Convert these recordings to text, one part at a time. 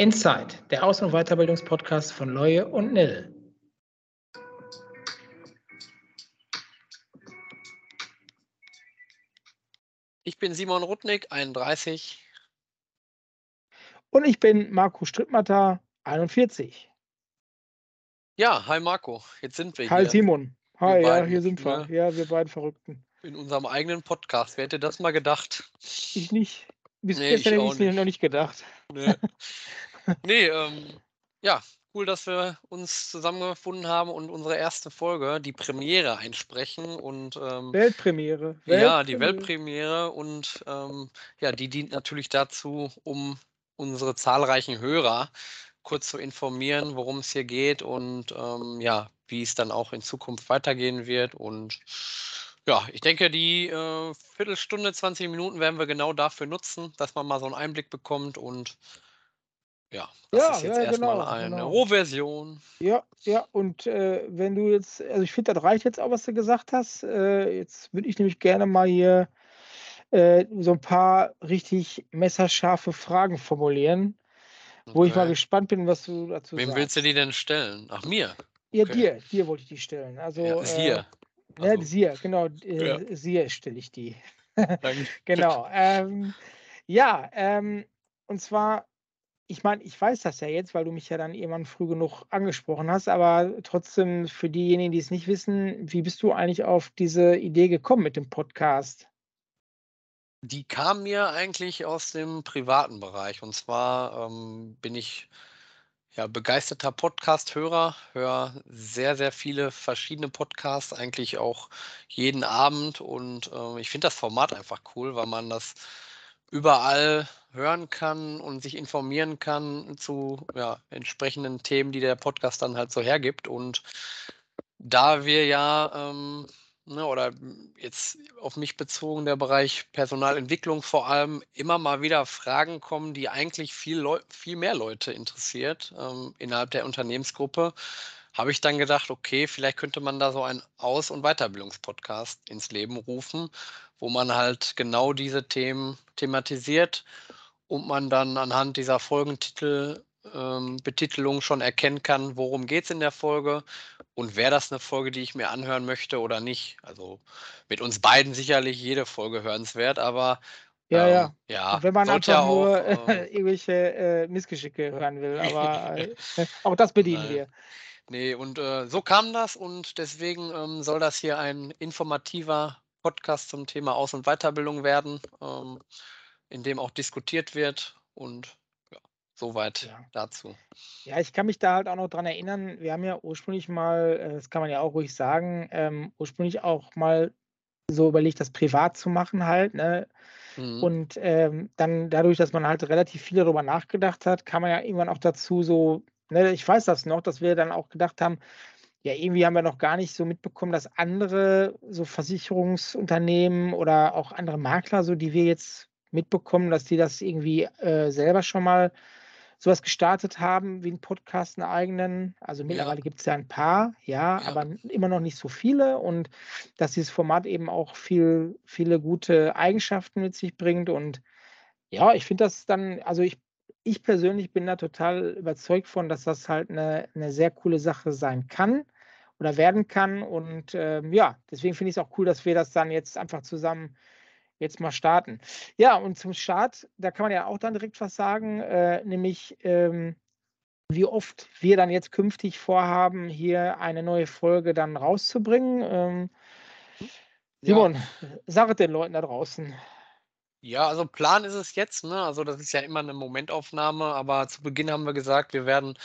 Inside, der Aus- und Weiterbildungspodcast von Leue und Nil. Ich bin Simon Rudnick, 31. Und ich bin Marco Strittmatter, 41. Ja, hi Marco, jetzt sind wir Hi hier Simon. Hi, Wir ja, beiden, hier sind wir. ne? Ja, wir beiden Verrückten. in unserem eigenen Podcast. Wer hätte das mal gedacht? Ich nicht. Bis Nee, gestern ich hätte ich es noch nicht gedacht. Nee, nee ähm, ja, cool, dass wir uns zusammengefunden haben und unsere erste Folge, die Premiere, einsprechen. Und ähm, Weltpremiere. ja, die Weltpremiere. Und ähm, ja, die dient natürlich dazu, um unsere zahlreichen Hörer kurz zu informieren, worum es hier geht und ähm, ja, wie es dann auch in Zukunft weitergehen wird. Und ja, ich denke, die äh, Viertelstunde, 20 Minuten werden wir genau dafür nutzen, dass man mal so einen Einblick bekommt. Und ja, das Ja, ist jetzt ja, erstmal genau, eine genau. Rohversion. Ja, ja, und äh, wenn du jetzt, also ich finde, das reicht jetzt auch, was du gesagt hast. Äh, jetzt würde ich nämlich gerne mal hier äh, so ein paar richtig messerscharfe Fragen formulieren, wo ich mal Okay. gespannt bin, was du dazu Wem sagst. willst du die denn stellen? Ach, mir. Ja, Okay. dir, dir wollte ich die stellen. Also, Ja, äh, hier. Ne, Also, Sia, genau, Ja. äh, Sia stelle ich die. Genau. Ähm, ja, ähm, und zwar, ich meine, ich weiß das ja jetzt, weil du mich ja dann irgendwann früh genug angesprochen hast, aber trotzdem für diejenigen, die es nicht wissen, wie bist du eigentlich auf diese Idee gekommen mit dem Podcast? Die kam mir eigentlich aus dem privaten Bereich. Und zwar ähm, bin ich ja begeisterter Podcast-Hörer, höre sehr, sehr viele verschiedene Podcasts, eigentlich auch jeden Abend. Und äh, ich finde das Format einfach cool, weil man das überall hören kann und sich informieren kann zu ja, entsprechenden Themen, die der Podcast dann halt so hergibt. Und da wir ja, ähm, ne, oder jetzt auf mich bezogen, der Bereich Personalentwicklung vor allem, immer mal wieder Fragen kommen, die eigentlich viel, Leu viel mehr Leute interessiert ähm, innerhalb der Unternehmensgruppe, habe ich dann gedacht, okay, vielleicht könnte man da so einen Aus- und Weiterbildungspodcast ins Leben rufen, wo man halt genau diese Themen thematisiert und man dann anhand dieser Folgentitel, ähm, Betitelung schon erkennen kann, worum geht es in der Folge und wäre das eine Folge, die ich mir anhören möchte oder nicht. Also mit uns beiden sicherlich jede Folge hörenswert, aber Ja, ähm, ja. ja, Und wenn man einfach ja auch, nur äh, ähm, irgendwelche äh, Missgeschicke hören will, aber äh, auch das bedienen Nein. wir. Nee, und äh, so kam das und deswegen ähm, soll das hier ein informativer Podcast zum Thema Aus- und Weiterbildung werden, ähm, in dem auch diskutiert wird und ja, soweit Ja. dazu. Ja, ich kann mich da halt auch noch dran erinnern, wir haben ja ursprünglich mal, äh, das kann man ja auch ruhig sagen, ähm, ursprünglich auch mal so überlegt, das privat zu machen halt, ne? Mhm. Und ähm, dann dadurch, dass man halt relativ viel darüber nachgedacht hat, kam man ja irgendwann auch dazu so, ne, ich weiß das noch, dass wir dann auch gedacht haben, ja, irgendwie haben wir noch gar nicht so mitbekommen, dass andere so Versicherungsunternehmen oder auch andere Makler, so die wir jetzt mitbekommen, dass die das irgendwie äh, selber schon mal sowas gestartet haben, wie einen Podcast, einen eigenen. Also Ja. mittlerweile gibt es ja ein paar, ja, Ja. aber immer noch nicht so viele und dass dieses Format eben auch viel, viele gute Eigenschaften mit sich bringt. Und ja, ich finde das dann, also ich, ich persönlich bin da total überzeugt von, dass das halt eine, eine sehr coole Sache sein kann oder werden kann. Und ähm, ja, deswegen finde ich es auch cool, dass wir das dann jetzt einfach zusammen jetzt mal starten. Ja, und zum Start, da kann man ja auch dann direkt was sagen, äh, nämlich ähm, wie oft wir dann jetzt künftig vorhaben, hier eine neue Folge dann rauszubringen. Ähm, Ja. Simon, sag es den Leuten da draußen. Ja, also Plan ist es jetzt, ne? Also das ist ja immer eine Momentaufnahme, aber zu Beginn haben wir gesagt, wir werden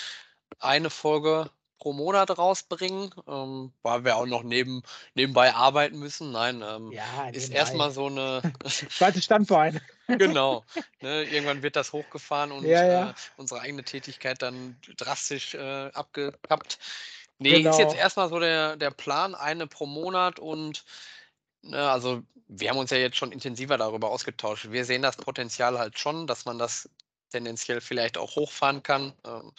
eine Folge pro Monat rausbringen, ähm, weil wir auch noch neben, nebenbei arbeiten müssen. Nein, ähm, Ja, ist erstmal so eine, Zweites Standbein. genau, ne? Irgendwann wird das hochgefahren und Ja, ja. Äh, unsere eigene Tätigkeit dann drastisch äh, abgekappt. Nee, ist jetzt Genau. erstmal so der, der Plan, eine pro Monat und Ne, also wir haben uns ja jetzt schon intensiver darüber ausgetauscht. Wir sehen das Potenzial halt schon, dass man das tendenziell vielleicht auch hochfahren kann. Ähm,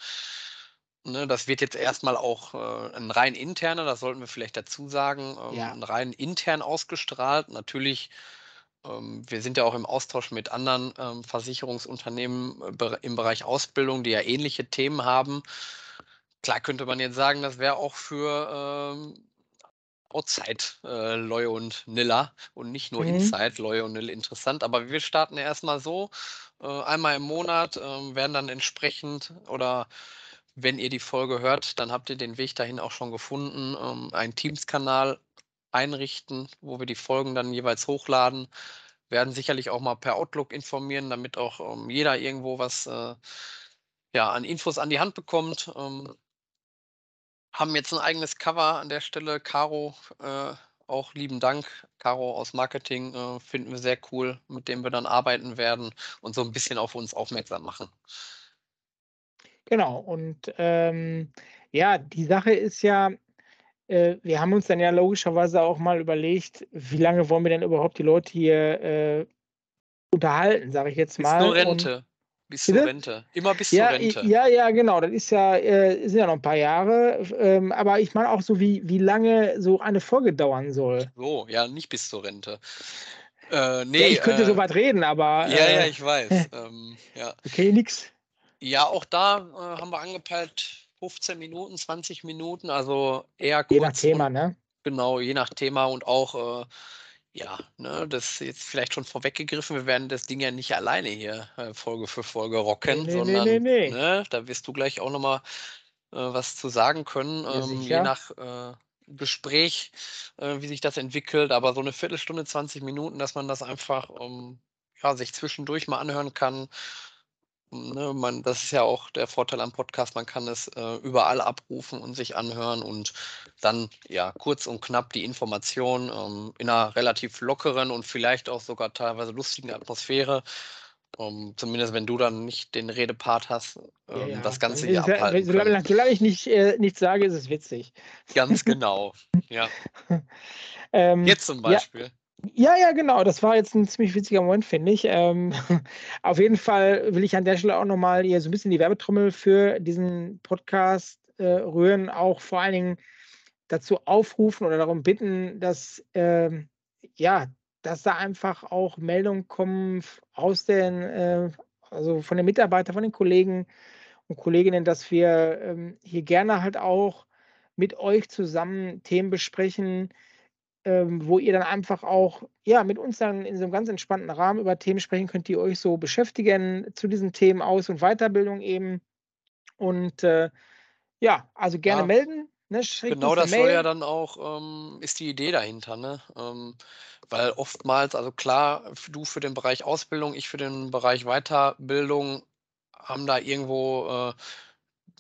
ne, das wird jetzt erstmal auch äh, ein rein interner, das sollten wir vielleicht dazu sagen, ähm, Ja. ein rein intern ausgestrahlt. Natürlich ähm, wir sind ja auch im Austausch mit anderen ähm, Versicherungsunternehmen äh, im Bereich Ausbildung, die ja ähnliche Themen haben. Klar könnte man jetzt sagen, das wäre auch für ähm, Outside äh, Loy und Nilla und nicht nur Mhm. Inside Loy und Nilla interessant. Aber wir starten ja erstmal so, äh, einmal im Monat, äh, werden dann entsprechend oder wenn ihr die Folge hört, dann habt ihr den Weg dahin auch schon gefunden, ähm, einen Teams-Kanal einrichten, wo wir die Folgen dann jeweils hochladen. Werden sicherlich auch mal per Outlook informieren, damit auch ähm, jeder irgendwo was äh, ja, an Infos an die Hand bekommt. Ähm, haben jetzt ein eigenes Cover an der Stelle. Caro, äh, auch lieben Dank. Caro aus Marketing äh, finden wir sehr cool, mit dem wir dann arbeiten werden und so ein bisschen auf uns aufmerksam machen. Genau. Und ähm, ja, die Sache ist ja, äh, wir haben uns dann ja logischerweise auch mal überlegt, wie lange wollen wir denn überhaupt die Leute hier äh, unterhalten, sage ich jetzt Bis mal. zur Und Rente. Bis zur? Rente. Immer bis ja, zur Rente. ja, ja, genau. Das ist ja, äh, sind ja noch ein paar Jahre. Ähm, aber ich meine auch so, wie, wie lange so eine Folge dauern soll. So, ja, nicht bis zur Rente. Äh, Ja, nee, ich könnte äh, so weit reden, aber ja, ja, äh, ich weiß. ähm, ja. okay, nix. ja, auch da äh, haben wir angepeilt 15 Minuten, 20 Minuten, also eher Je nach kurz Thema, und ne? genau, je nach Thema und auch, äh, ja, ne, das ist jetzt vielleicht schon vorweggegriffen, wir werden das Ding ja nicht alleine hier äh, Folge für Folge rocken, nee, nee, sondern, nee, nee. ne, da wirst du gleich auch nochmal äh, was zu sagen können, ähm, je nach äh, Gespräch, äh, wie sich das entwickelt, aber so eine Viertelstunde, 20 Minuten, dass man das einfach ähm, ja, sich zwischendurch mal anhören kann. Ne, man, das ist ja auch der Vorteil am Podcast, man kann es äh, überall abrufen und sich anhören und dann ja kurz und knapp die Information ähm, in einer relativ lockeren und vielleicht auch sogar teilweise lustigen Atmosphäre. Ähm, zumindest wenn du dann nicht den Redepart hast, ähm, ja. das Ganze hier abhalten solange, solange ich nicht, äh, nichts sage, ist es witzig. Ganz genau. Ja. Ähm, Jetzt zum Beispiel. ja, ja, genau. Das war jetzt ein ziemlich witziger Moment, finde ich. Ähm, auf jeden Fall will ich an der Stelle auch nochmal hier so ein bisschen die Werbetrommel für diesen Podcast äh, rühren, auch vor allen Dingen dazu aufrufen oder darum bitten, dass ähm, ja, dass da einfach auch Meldungen kommen aus den, äh, also von den Mitarbeitern, von den Kollegen und Kolleginnen, dass wir ähm, hier gerne halt auch mit euch zusammen Themen besprechen, ähm, wo ihr dann einfach auch ja, mit uns dann in so einem ganz entspannten Rahmen über Themen sprechen könnt, die euch so beschäftigen zu diesen Themen Aus- und Weiterbildung eben. Und äh, ja, also gerne Ja, melden. Ne? Genau das soll ja Mail. dann auch, ähm, ist die Idee dahinter, ne? Ähm, weil oftmals, also klar, du für den Bereich Ausbildung, ich für den Bereich Weiterbildung haben da irgendwo äh,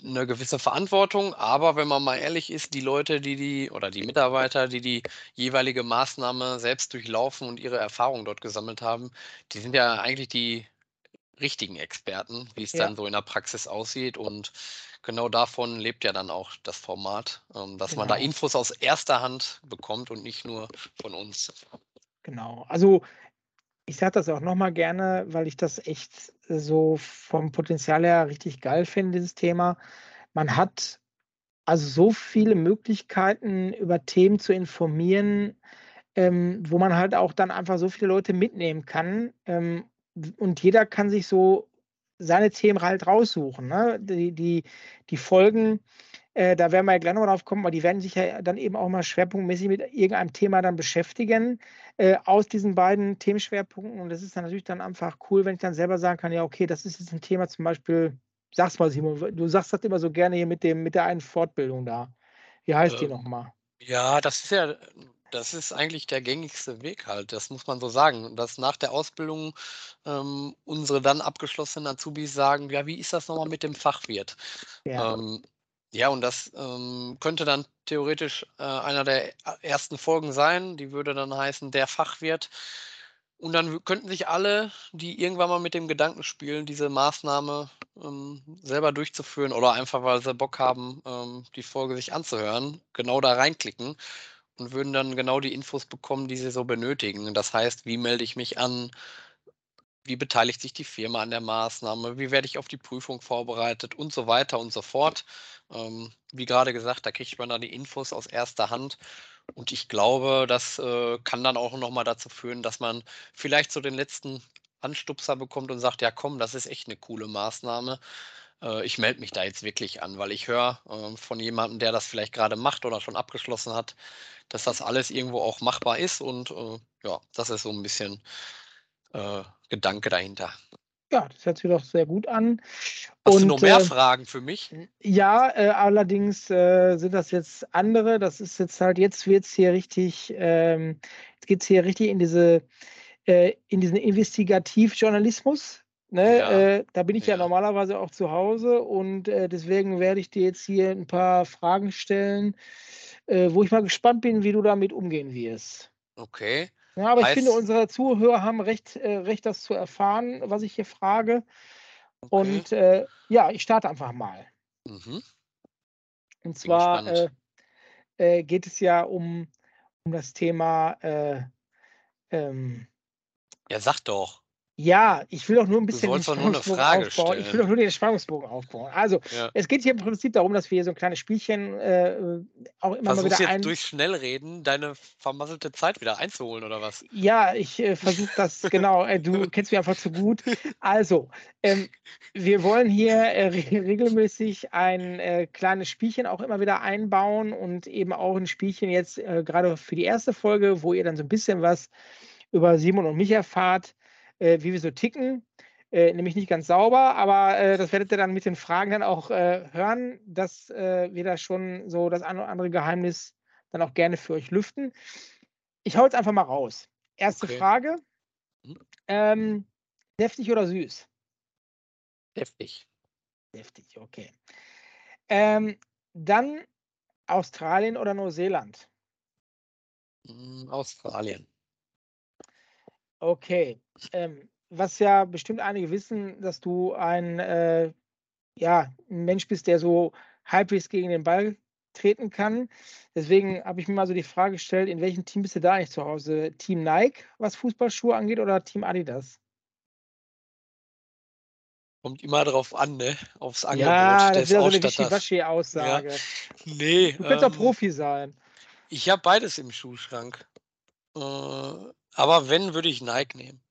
eine gewisse Verantwortung, aber wenn man mal ehrlich ist, die Leute, die die oder die Mitarbeiter, die die jeweilige Maßnahme selbst durchlaufen und ihre Erfahrungen dort gesammelt haben, die sind ja eigentlich die richtigen Experten, wie es Ja, dann so in der Praxis aussieht. Und genau davon lebt ja dann auch das Format, ähm, dass man da genau. Infos aus erster Hand bekommt und nicht nur von uns. Genau. Also ich sage das auch nochmal gerne, weil ich das echt so vom Potenzial her richtig geil finde, dieses Thema. Man hat also so viele Möglichkeiten, über Themen zu informieren, ähm, wo man halt auch dann einfach so viele Leute mitnehmen kann. Ähm, und jeder kann sich so seine Themen halt raussuchen. Ne? Die, die, die Folgen, äh, da werden wir ja gleich nochmal drauf kommen, aber die werden sich ja dann eben auch mal schwerpunktmäßig mit irgendeinem Thema dann beschäftigen äh, aus diesen beiden Themenschwerpunkten. Und das ist dann natürlich dann einfach cool, wenn ich dann selber sagen kann, ja, okay, das ist jetzt ein Thema zum Beispiel, sag's mal, Simon, du sagst das immer so gerne hier mit dem, mit der einen Fortbildung da. Wie heißt die Ähm, nochmal? ja, das ist ja, das ist eigentlich der gängigste Weg halt, das muss man so sagen. Dass nach der Ausbildung ähm, unsere dann abgeschlossenen Azubis sagen, ja, wie ist das nochmal mit dem Fachwirt? Ja, Ähm, ja, und das ähm, könnte dann theoretisch äh, einer der ersten Folgen sein. Die würde dann heißen, der Fachwirt. Und dann könnten sich alle, die irgendwann mal mit dem Gedanken spielen, diese Maßnahme ähm, selber durchzuführen oder einfach, weil sie Bock haben, ähm, die Folge sich anzuhören, genau da reinklicken und würden dann genau die Infos bekommen, die sie so benötigen. Das heißt, wie melde ich mich an? Wie beteiligt sich die Firma an der Maßnahme? Wie werde ich auf die Prüfung vorbereitet und so weiter und so fort. Ähm, wie gerade gesagt, da kriegt man dann die Infos aus erster Hand Und ich glaube, das äh, kann dann auch noch mal dazu führen, dass man vielleicht so den letzten Anstupser bekommt und sagt: „Ja komm, das ist echt eine coole Maßnahme. Äh, ich melde mich da jetzt wirklich an“, weil ich höre, äh, von jemandem, der das vielleicht gerade macht oder schon abgeschlossen hat, dass das alles irgendwo auch machbar ist und, äh, ja, das ist so ein bisschen, äh, Gedanke dahinter. Ja, das hört sich doch sehr gut an. Hast du noch Und, mehr äh, Fragen für mich? ja, äh, allerdings, äh, sind das jetzt andere. Das ist jetzt halt jetzt wird's hier richtig ähm, jetzt geht's hier richtig in diese äh, in diesen Investigativjournalismus, ne? Ja, Äh, da bin ich ja ja. normalerweise auch zu Hause und, äh, deswegen werde ich dir jetzt hier 'n paar Fragen stellen, äh, wo ich mal gespannt bin, wie du damit umgehen wirst. Okay. Ja, aber ich finde, Heißt unsere Zuhörer haben Recht äh, Recht, das zu erfahren, was ich hier frage. okay. Und, äh, ja, ich starte einfach mal. Mhm. Und zwar, äh, geht es ja um um das Thema, äh, ähm Ja, sag doch. Ja, ich will doch nur 'n Du bisschen den Spannungsbogen Frage aufbauen. Ich will stellen. doch nur den Spannungsbogen aufbauen. Also, Ja. es geht hier im Prinzip darum, dass wir hier so 'n kleines Spielchen, äh, auch immer mal Versuchst wieder jetzt ein durch Schnellreden deine vermasselte Zeit wieder einzuholen oder was? Ja, ich, äh, versuche das genau, äh, du kennst mich einfach zu gut. Also, ähm, wir wollen hier, äh, re regelmäßig ein, äh, kleines Spielchen auch immer wieder einbauen und eben auch 'n Spielchen jetzt, äh, grade für die erste Folge, wo ihr dann so 'n bisschen was über Simon und mich erfahrt, äh, wie wir so ticken. Äh, nämlich nicht ganz sauber, aber, äh, das werdet ihr dann mit den Fragen dann auch, äh, hören, dass, äh, wir da schon so das ein oder andere Geheimnis dann auch gerne für euch lüften. Ich hau jetzt einfach mal raus. Erste Okay. Frage, Mhm. ähm, deftig oder süß? Deftig. Deftig, okay. Ähm, dann Australien oder Neuseeland? Hm, Australien. Okay. Ähm, was ja bestimmt einige wissen, dass du ein, äh, ja, 'n Mensch bist, der so halbwegs gegen den Ball treten kann. Deswegen habe ich mir mal so die Frage gestellt, in welchem Team bist du da eigentlich zu Hause? Team Nike, was Fußballschuhe angeht oder Team Adidas? Kommt immer drauf an, ne? Aufs Angebot Ja, das des ist wieder so 'ne Ausstatters. Ja. Wischiwaschi-Aussage. Ne, Du könntest doch ähm Profi sein. ich habe beides im Schuhschrank. Äh, aber wenn, würde ich Nike nehmen.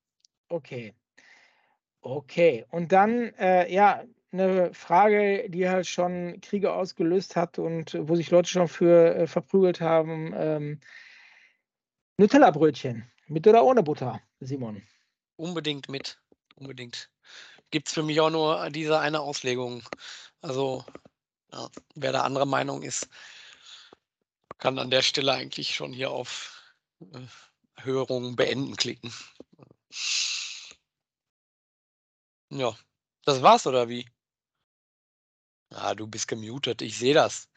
Okay. Okay. Und dann, äh, ja, 'ne Frage, die halt schon Kriege ausgelöst hat und wo sich Leute schon für, äh, verprügelt haben, ähm Nutella-Brötchen, mit oder ohne Butter, Simon? Unbedingt mit, unbedingt. Gibt's für mich auch nur diese eine Auslegung. Also, ja, wer da anderer Meinung ist kann an der Stelle eigentlich schon hier auf, äh, Hörung beenden klicken. Ja, das war's oder wie? Ah, du bist gemutet, ich sehe das.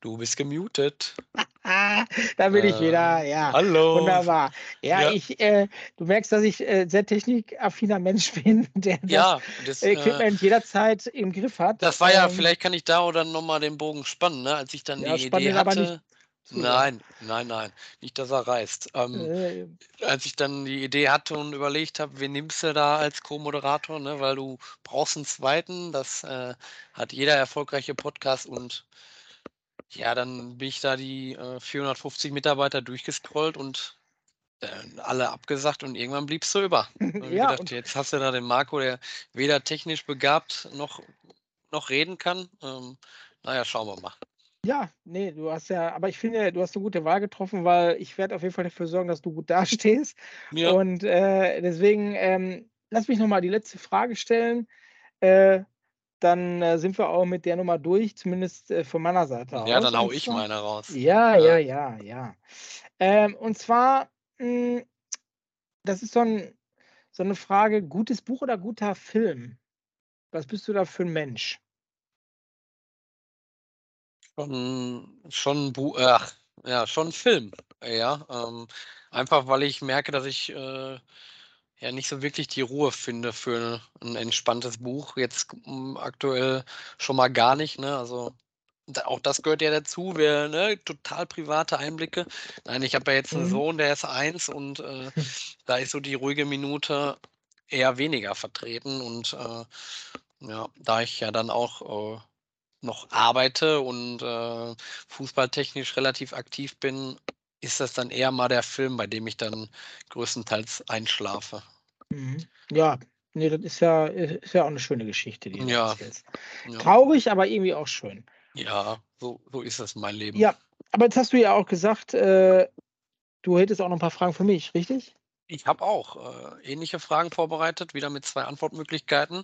Du bist gemutet. Da bin ich wieder, Äh, ja, hallo. wunderbar. Ja, Ja. ich, äh du merkst, dass ich, äh, sehr technikaffiner Mensch bin, der Ja, das, äh Equipment jederzeit im Griff hat. Das war ja Ähm vielleicht kann ich da oder noch mal den Bogen spannen, ne? Als ich dann Ja, die Idee nicht hatte sehr. Nein, nein, nein, nicht, dass er reißt. Ähm, Äh als ich dann die Idee hatte und überlegt habe, wen nimmst du da als Co-Moderator, ne, weil du brauchst 'n 2., das, äh, hat jeder erfolgreiche Podcast und ja, dann bin ich da die, äh, 450 Mitarbeiter durchgescrollt und, äh, alle abgesagt und irgendwann bliebst du über. Ich Ja, gedacht: und „Jetzt hast du da den Marco, der weder technisch begabt noch noch reden kann.“ Ähm, na ja, schauen wir mal. Ja, ne, du hast ja aber ich finde, du hast 'ne gute Wahl getroffen, weil ich werde auf jeden Fall dafür sorgen, dass du gut dastehst. Ja. Und, äh, deswegen, ähm, lass mich noch mal die letzte Frage stellen. Äh, dann, äh, sind wir auch mit der Nummer durch, zumindest, äh, von meiner Seite Ja, aus. dann haue Und ich meine raus. ja, Ja. ja, ja, ja. Ähm, und zwar, hm, das ist so 'n so 'ne Frage, gutes Buch oder guter Film? Was bist du da für 'n Mensch? Schon schon ach, ja, schon Film, ja. Ähm, einfach, weil ich merke, dass ich, äh, ja nicht so wirklich die Ruhe finde für 'n entspanntes Buch. Jetzt, hm, aktuell schon mal gar nicht, ne? Also, auch das gehört ja dazu, wir ne, total private Einblicke. Nein, ich habe ja jetzt 'n Mhm. Sohn, der ist 1 und, äh, da ist so die ruhige Minute eher weniger vertreten und, äh, ja, da ich ja dann auch, äh, noch arbeite und, äh, fußballtechnisch relativ aktiv bin, ist das dann eher mal der Film, bei dem ich dann größtenteils einschlafe. Mhm. Ja, ne, das ist ja ist ja auch 'ne schöne Geschichte, die du Ja. erzählst. Ja. Traurig, aber irgendwie auch schön. Ja, so so ist das mein Leben. Ja, aber jetzt hast du ja auch gesagt, äh, du hättest auch noch 'n paar Fragen für mich, richtig? Ich habe auch, äh, ähnliche Fragen vorbereitet, wieder mit 2 Antwortmöglichkeiten.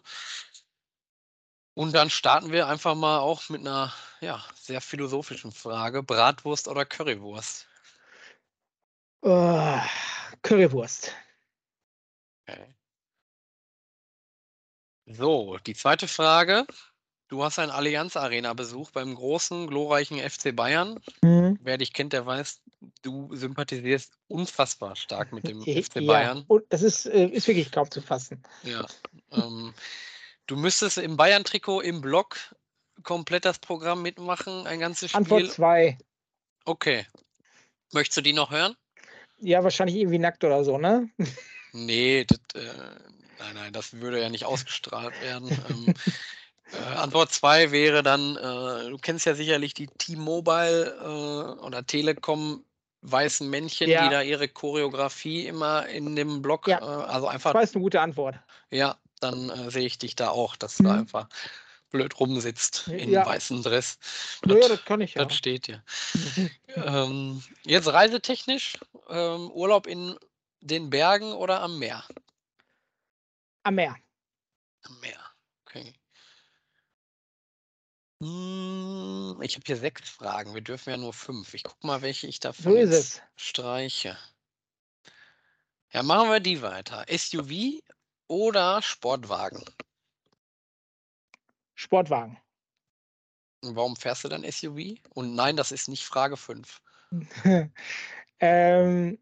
Und dann starten wir einfach mal auch mit 'ner, ja, sehr philosophischen Frage. Bratwurst oder Currywurst? Oh, Currywurst. Okay. So, die zweite Frage. Du hast einen Allianz-Arena-Besuch beim großen, glorreichen FC Bayern. Mhm. Wer dich kennt, der weiß, du sympathisierst unfassbar stark mit dem FC ja, Bayern. und das ist äh, ist wirklich kaum zu fassen. Ja, ähm, du müsstest im Bayern-Trikot im Block komplett das Programm mitmachen, ein ganzes Antwort Spiel. 2. Okay. Möchtest du die noch hören? Ja, wahrscheinlich irgendwie nackt oder so, ne? Ne, das, äh nein, nein, das würde ja nicht ausgestrahlt werden. Ähm, äh, Antwort 2 wäre dann, äh, du kennst ja sicherlich die T-Mobile, äh, oder Telekom weißen Männchen, die Ja. da ihre Choreografie immer in dem Block, Ja. äh also einfach Das war jetzt 'ne gute Antwort. Ja, dann, äh, sehe ich dich da auch, dass du da Mhm. einfach blöd rumsitzt in ja. weißem Dress. Ja, ja, Das das kann ich ja. das steht dir. Ähm, jetzt reisetechnisch, ähm, Urlaub in den Bergen oder am Meer? Am Meer. Am Meer, okay. Hm, ich habe hier 6 Fragen. Wir dürfen ja nur 5. Ich gucke mal, welche ich So davon es. streiche. Ja, machen wir die weiter. SUV oder Sportwagen? Sportwagen. Und warum fährst du dann SUV? Und nein, das ist nicht Frage 5. Ähm,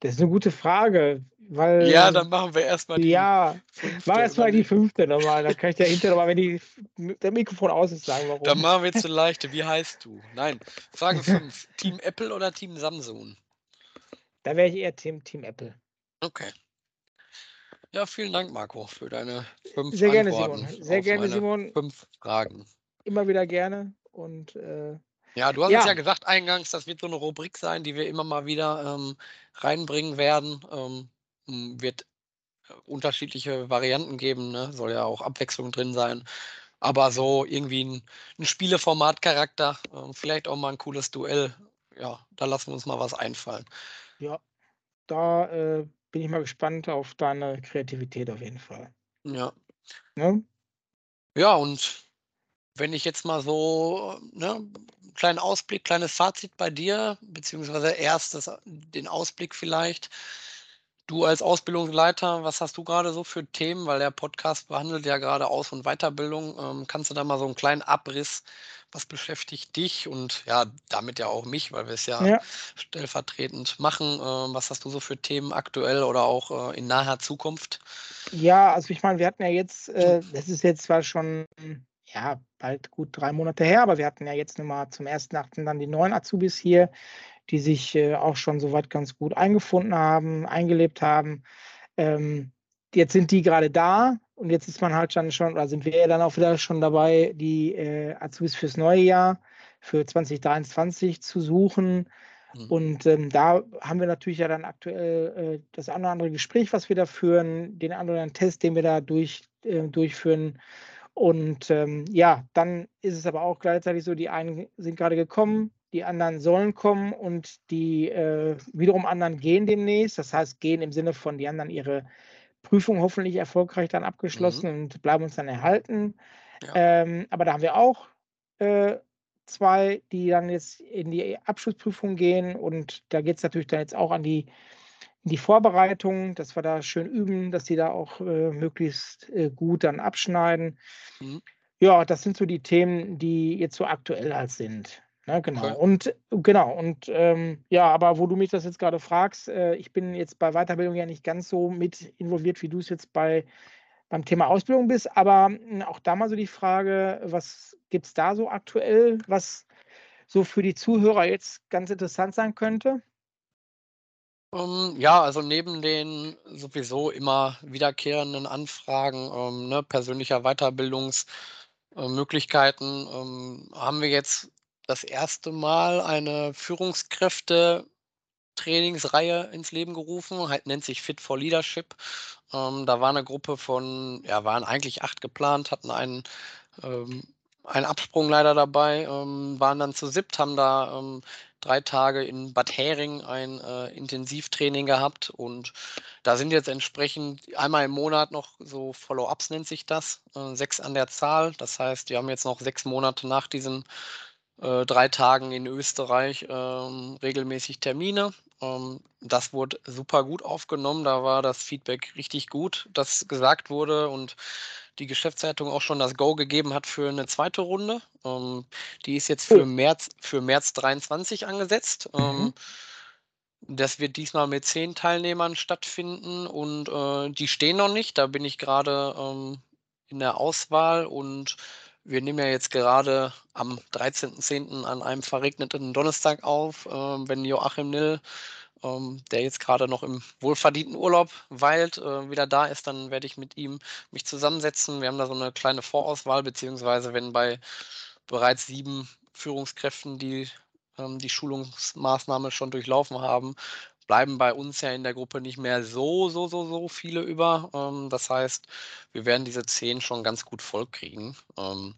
das ist 'ne gute Frage, weil Ja, dann machen wir erst mal die Ja, 5. mach erst mal die überlegen. 5. noch mal, dann kann ich dir hinterher noch mal, wenn die der Mikrofon aus ist, sagen, Dann warum. machen wir jetzt 'ne leichte. Wie heißt du? Nein, Frage 5. Team Apple oder Team Samsung? Da wäre ich eher Team Team Apple. Okay. Ja, vielen Dank, Marco, für deine 5 Sehr gerne, Antworten Simon. Sehr gerne, Simon. 5 Fragen. Immer wieder gerne und, äh Ja, du hast es ja ja. gesagt eingangs, das wird so 'ne Rubrik sein, die wir immer mal wieder, ähm, reinbringen werden. Ähm, hm, wird, äh, unterschiedliche Varianten geben, ne? Soll ja auch Abwechslung drin sein. Aber so irgendwie 'n 'n Spieleformat-Charakter, ähm, vielleicht auch mal 'n cooles Duell. Ja, da lassen wir uns mal was einfallen. Ja, da, äh, bin ich mal gespannt auf deine Kreativität auf jeden Fall. Ja. Ne? Ja, und wenn ich jetzt mal so, ne, kleinen Ausblick, kleines Fazit bei dir, beziehungsweise erst das den Ausblick vielleicht. Du als Ausbildungsleiter, was hast du grade so für Themen? Weil der Podcast behandelt ja grade Aus und Weiterbildung. Ähm, kannst du da mal so 'n kleinen Abriss was beschäftigt dich und ja, damit ja auch mich, weil wir es ja Ja. stellvertretend machen. Ähm, was hast du so für Themen aktuell oder auch, äh, in naher Zukunft? Ja, also ich meine, wir hatten ja jetzt äh, das ist jetzt zwar schon, ja, bald gut 3 Monate her, aber wir hatten ja jetzt nun mal zum 1.8. dann die neuen Azubis hier, die sich, äh, auch schon so weit ganz gut eingefunden haben, eingelebt haben. Ähm, jetzt sind die grade da und jetzt ist man halt dann schon oder sind wir ja dann auch wieder schon dabei, die, äh, Azubis fürs neue Jahr, für 2023 zu suchen. Mhm. Und, ähm, da haben wir natürlich ja dann aktuell, äh, das ein oder andere Gespräch, was wir da führen, den anderen Test, den wir da durch äh, durchführen. Und, ähm, ja, dann ist es aber auch gleichzeitig so, die einen sind grade gekommen, die anderen sollen kommen und die, äh, wiederum anderen gehen demnächst. Das heißt, gehen im Sinne von, die dann ihre Prüfung hoffentlich erfolgreich dann Mhm. abgeschlossen und bleiben uns dann erhalten. Ja. Ähm, aber da haben wir auch, äh, 2, die dann jetzt in die Abschlussprüfung gehen und da geht's natürlich dann jetzt auch an die in die Vorbereitung, dass wir da schön üben, dass die da auch, äh, möglichst, äh, gut dann abschneiden. Mhm. Ja, das sind so die Themen, die jetzt so aktuell halt sind, ne, genau. Okay. Und genau, und, ähm, ja, aber wo du mich das jetzt grade fragst, äh, ich bin jetzt bei Weiterbildung ja nicht ganz so mit involviert, wie du's jetzt bei beim Thema Ausbildung bist, aber, hm, auch da mal so die Frage, was gibt's da so aktuell, was so für die Zuhörer jetzt ganz interessant sein könnte? Ähm, ja, also neben den sowieso immer wiederkehrenden Anfragen, ähm, ne, persönlicher Weiterbildungs äh, Möglichkeiten, ähm, haben wir jetzt das erste Mal eine Führungskräfte-Trainingsreihe ins Leben gerufen, halt nennt sich Fit for Leadership. Ähm, da war eine Gruppe von, ja, waren eigentlich acht geplant, hatten einen, ähm, einen Absprung leider dabei, ähm, waren dann zu siebt, haben da ähm, drei Tage in Bad Hering ein äh, Intensivtraining gehabt und da sind jetzt entsprechend einmal im Monat noch so Follow-ups nennt sich das, äh, sechs an der Zahl. Das heißt, wir haben jetzt noch sechs Monate nach diesen äh, drei Tagen in Österreich ähm, regelmäßig Termine. Ähm, das wurde super gut aufgenommen. Da war das Feedback richtig gut, das gesagt wurde und die Geschäftsleitung auch schon das Go gegeben hat für eine zweite Runde. Ähm, die ist jetzt für März, für März 23 angesetzt. Mhm. Ähm, das wird diesmal mit zehn Teilnehmern stattfinden und äh, die stehen noch nicht. Da bin ich gerade ähm, in der Auswahl und wir nehmen ja jetzt gerade am 13.10. an einem verregneten Donnerstag auf, äh, wenn Joachim Nill ähm, der jetzt gerade noch im wohlverdienten Urlaub weilt, äh, wieder da ist, dann werde ich mit ihm mich zusammensetzen. Wir haben da so eine kleine Vorauswahl, beziehungsweise wenn bei bereits sieben Führungskräften, die ähm, die Schulungsmaßnahme schon durchlaufen haben, bleiben bei uns ja in der Gruppe nicht mehr so, so, so, so viele über. Ähm, das heißt, wir werden diese zehn schon ganz gut vollkriegen. Ähm,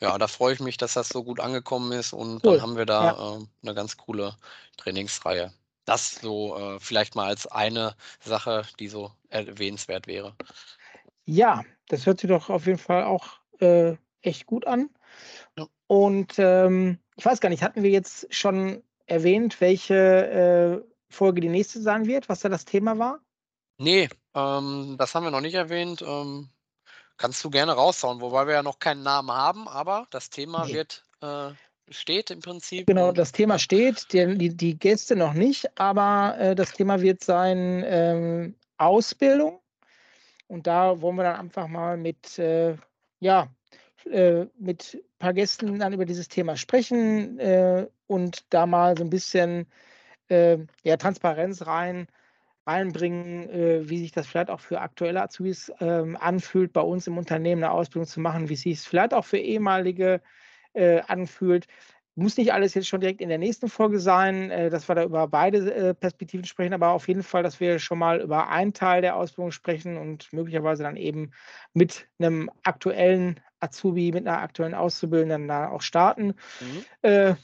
ja, da freue ich mich, dass das so gut angekommen ist und cool. dann haben wir da ja. äh, eine ganz coole Trainingsreihe. Das so äh, vielleicht mal als eine Sache, die so erwähnenswert wäre. Ja, das hört sich doch auf jeden Fall auch äh, echt gut an. Ja. Und ähm, ich weiß gar nicht, hatten wir jetzt schon erwähnt, welche äh, Folge die nächste sein wird, was da das Thema war? Nee, ähm, das haben wir noch nicht erwähnt. Ähm, kannst du gerne raushauen, wobei wir ja noch keinen Namen haben, aber das Thema nee. wird äh, steht im Prinzip. Genau, das Thema steht, die, die, die Gäste noch nicht, aber äh, das Thema wird sein ähm, Ausbildung. Und da wollen wir dann einfach mal mit, äh, ja, äh, mit ein paar Gästen dann über dieses Thema sprechen äh, und da mal so ein bisschen äh, ja, Transparenz rein reinbringen, äh, wie sich das vielleicht auch für aktuelle Azubis ähm, anfühlt, bei uns im Unternehmen eine Ausbildung zu machen, wie sich es vielleicht auch für ehemalige äh, anfühlt. Muss nicht alles jetzt schon direkt in der nächsten Folge sein, äh, dass wir da über beide äh, Perspektiven sprechen, aber auf jeden Fall, dass wir schon mal über einen Teil der Ausbildung sprechen und möglicherweise dann eben mit einem aktuellen Azubi, mit einer aktuellen Auszubildenden da auch starten. Mhm. Äh,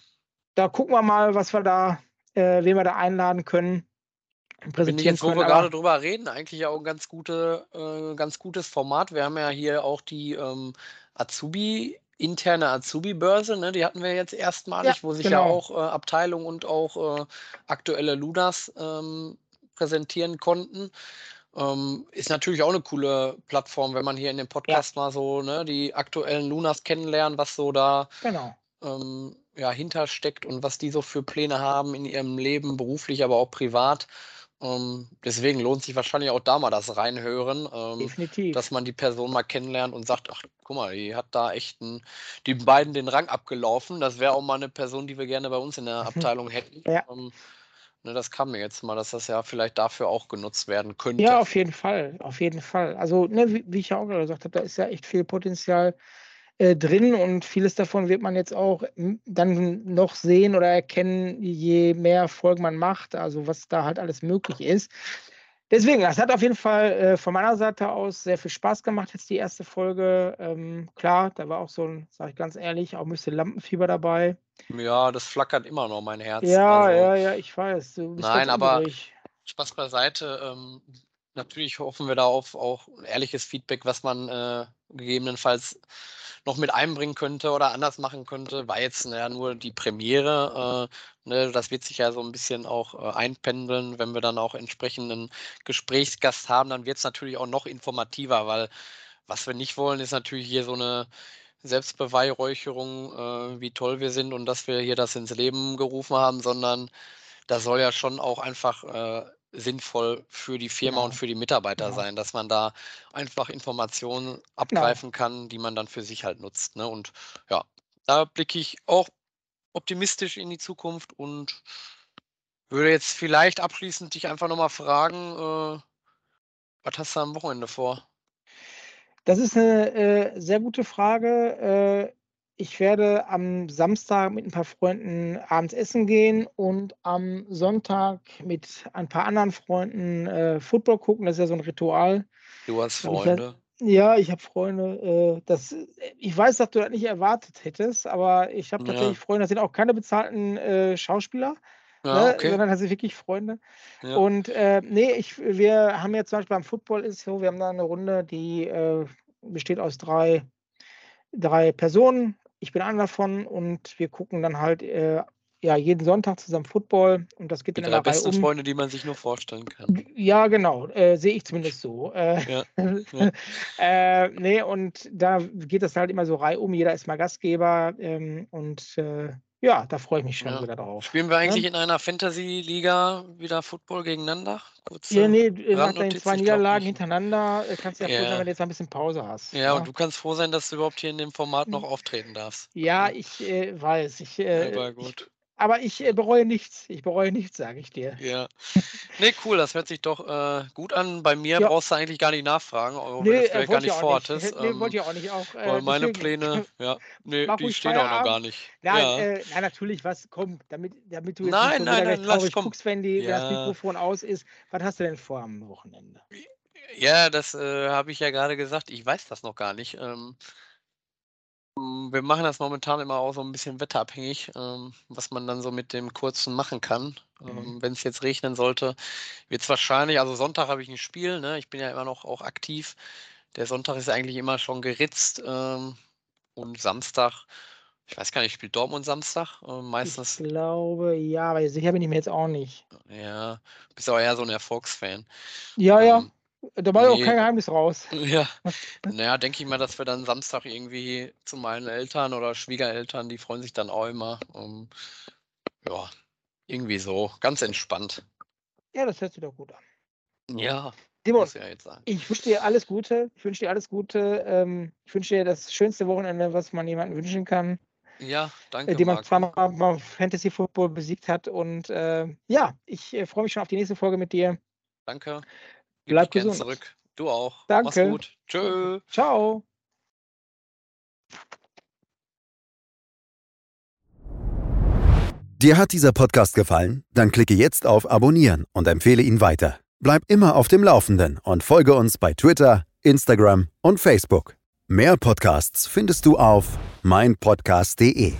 da gucken wir mal, was wir da, äh, wen wir da einladen können. Bin ich jetzt, wo wir gerade drüber reden, eigentlich auch ein ganz, gute, äh, ganz gutes Format. Wir haben ja hier auch die ähm, Azubi interne Azubi-Börse, ne, die hatten wir jetzt erstmalig, ja, wo sich genau. ja auch äh, Abteilung und auch äh, aktuelle Ludas ähm, präsentieren konnten. Ähm, ist natürlich auch eine coole Plattform, wenn man hier in dem Podcast ja. mal so ne, die aktuellen Lunas kennenlernt, was so da genau. ähm, ja, hintersteckt und was die so für Pläne haben in ihrem Leben, beruflich, aber auch privat. Ähm, deswegen lohnt sich wahrscheinlich auch da mal das Reinhören, ähm, Definitiv. dass man die Person mal kennenlernt und sagt, ach, guck mal, die hat da echt ein, die beiden den Rang abgelaufen. Das wäre auch mal eine Person, die wir gerne bei uns in der Abteilung hätten. Ja. Ähm, ne, das kam mir jetzt mal, dass das ja vielleicht dafür auch genutzt werden könnte. Ja, auf jeden Fall, auf jeden Fall. Also, ne, wie, wie ich ja auch gerade gesagt habe, da ist ja echt viel Potenzial äh, drin und vieles davon wird man jetzt auch dann noch sehen oder erkennen, je mehr Folgen man macht, also was da halt alles möglich ist. Deswegen, das hat auf jeden Fall äh, von meiner Seite aus sehr viel Spaß gemacht, jetzt die erste Folge. Ähm, klar, da war auch so ein, sage ich ganz ehrlich, auch ein bisschen Lampenfieber dabei. Ja, das flackert immer noch mein Herz. Ja, also, ja, ja, ich weiß. nein, aber Spaß beiseite. Ähm, natürlich hoffen wir da auf auch ehrliches Feedback, was man äh, gegebenenfalls noch mit einbringen könnte oder anders machen könnte, war jetzt ja nur die Premiere. Äh, ne, das wird sich ja so ein bisschen auch äh, einpendeln. Wenn wir dann auch entsprechenden Gesprächsgast haben, dann wird es natürlich auch noch informativer, weil was wir nicht wollen, ist natürlich hier so eine Selbstbeweihräucherung, äh, wie toll wir sind und dass wir hier das ins Leben gerufen haben, sondern da soll ja schon auch einfach äh, sinnvoll für die Firma genau. und für die Mitarbeiter genau. sein, dass man da einfach Informationen genau. abgreifen genau. kann, die man dann für sich halt nutzt. Ne? Und ja, da blicke ich auch optimistisch in die Zukunft und würde jetzt vielleicht abschließend dich einfach nochmal fragen, äh, was hast du am Wochenende vor? Das ist eine äh, sehr gute Frage. Äh, ich werde am Samstag mit ein paar Freunden abends essen gehen und am Sonntag mit ein paar anderen Freunden äh, Football gucken. Das ist ja so ein Ritual. Du hast ich Freunde. Ja, ich habe Freunde. Äh, das, ich weiß, dass du das nicht erwartet hättest, aber ich habe Ja. tatsächlich Freunde. Das sind auch keine bezahlten äh, Schauspieler, Ja, ne, okay. sondern das sind wirklich Freunde. Ja. Und äh, nee, ich, wir haben jetzt zum Beispiel beim Football ist so, wir haben da eine Runde, die äh, besteht aus drei, drei Personen. Ich bin einer davon und wir gucken dann halt äh, ja, jeden Sonntag zusammen Football und das geht Die dann in drei besten um. Freunde, die man sich nur vorstellen kann. Ja, genau, äh, sehe ich zumindest so. Äh, Ja, ja. äh, nee, und da geht das halt immer so reihum, jeder ist mal Gastgeber ähm, und äh, ja, da freue ich mich schon Ja. wieder drauf. Spielen wir eigentlich in einer Fantasy-Liga wieder Football gegeneinander? Kurze Ja, nee, nach deinen zwei ich Niederlagen hintereinander äh, kannst du ja froh Ja. sein, wenn du jetzt ein bisschen Pause hast. Ja, ne? und du kannst froh sein, dass du überhaupt hier in dem Format noch auftreten darfst. Ja, Ja. ich äh, weiß. Ich, äh, Aber ich, gut. Aber ich äh, bereue nichts. Ich bereue nichts, sage ich dir. Ja. Nee, cool, das hört sich doch äh, gut an. Bei mir Ja. brauchst du eigentlich gar nicht nachfragen, auch wenn du Nee, äh, vielleicht gar wollte nicht vorhattest. Nee, Ähm, wollte ich auch nicht. Auch, weil äh, meine deswegen, Pläne, ja, nee, die stehen auch noch gar nicht. Nein, Ja. äh, nein, natürlich, was, komm, damit, damit du jetzt Nein, nicht so nein, nein, lass, guckst, wenn, die, wenn das Ja. Mikrofon aus ist. Was hast du denn vor am Wochenende? Ja, das äh, habe ich ja gerade gesagt. Ich weiß das noch gar nicht. Ähm, wir machen das momentan immer auch so ein bisschen wetterabhängig, ähm, was man dann so mit dem Kurzen machen kann. Mhm. Ähm, Wenn es jetzt regnen sollte, wird es wahrscheinlich, also Sonntag habe ich ein Spiel, ne? Ich bin ja immer noch auch aktiv. Der Sonntag ist eigentlich immer schon geritzt. Ähm, und Samstag, ich weiß gar nicht, spielt Dortmund Samstag? Ich meistens, glaube, ja, aber sicher bin ich mir jetzt auch nicht. ja, bist auch eher so ein Erfolgsfan. Ja, ja, Ähm, da war ja auch nee, kein Geheimnis raus. Ja, naja, denke ich mal, dass wir dann Samstag irgendwie zu meinen Eltern oder Schwiegereltern, die freuen sich dann auch immer. Ähm, ja, irgendwie so, ganz entspannt. Ja, das hört sich doch gut an. Ja, Simon, ja ich wünsche dir alles Gute. Ich wünsche dir alles Gute. Ähm, ich wünsche dir das schönste Wochenende, was man jemandem wünschen kann, Ja, äh, danke, den man zweimal beim Fantasy Football besiegt hat. Und äh, ja, ich äh, freue mich schon auf die nächste Folge mit dir. Danke. Bleib gesund. zurück. Du auch. Mach's Danke. gut. Tschö. Ciao. Dir hat dieser Podcast gefallen? Dann klicke jetzt auf Abonnieren und empfehle ihn weiter. Bleib immer auf dem Laufenden und folge uns bei Twitter, Instagram und Facebook. Mehr Podcasts findest du auf meinpodcast.de.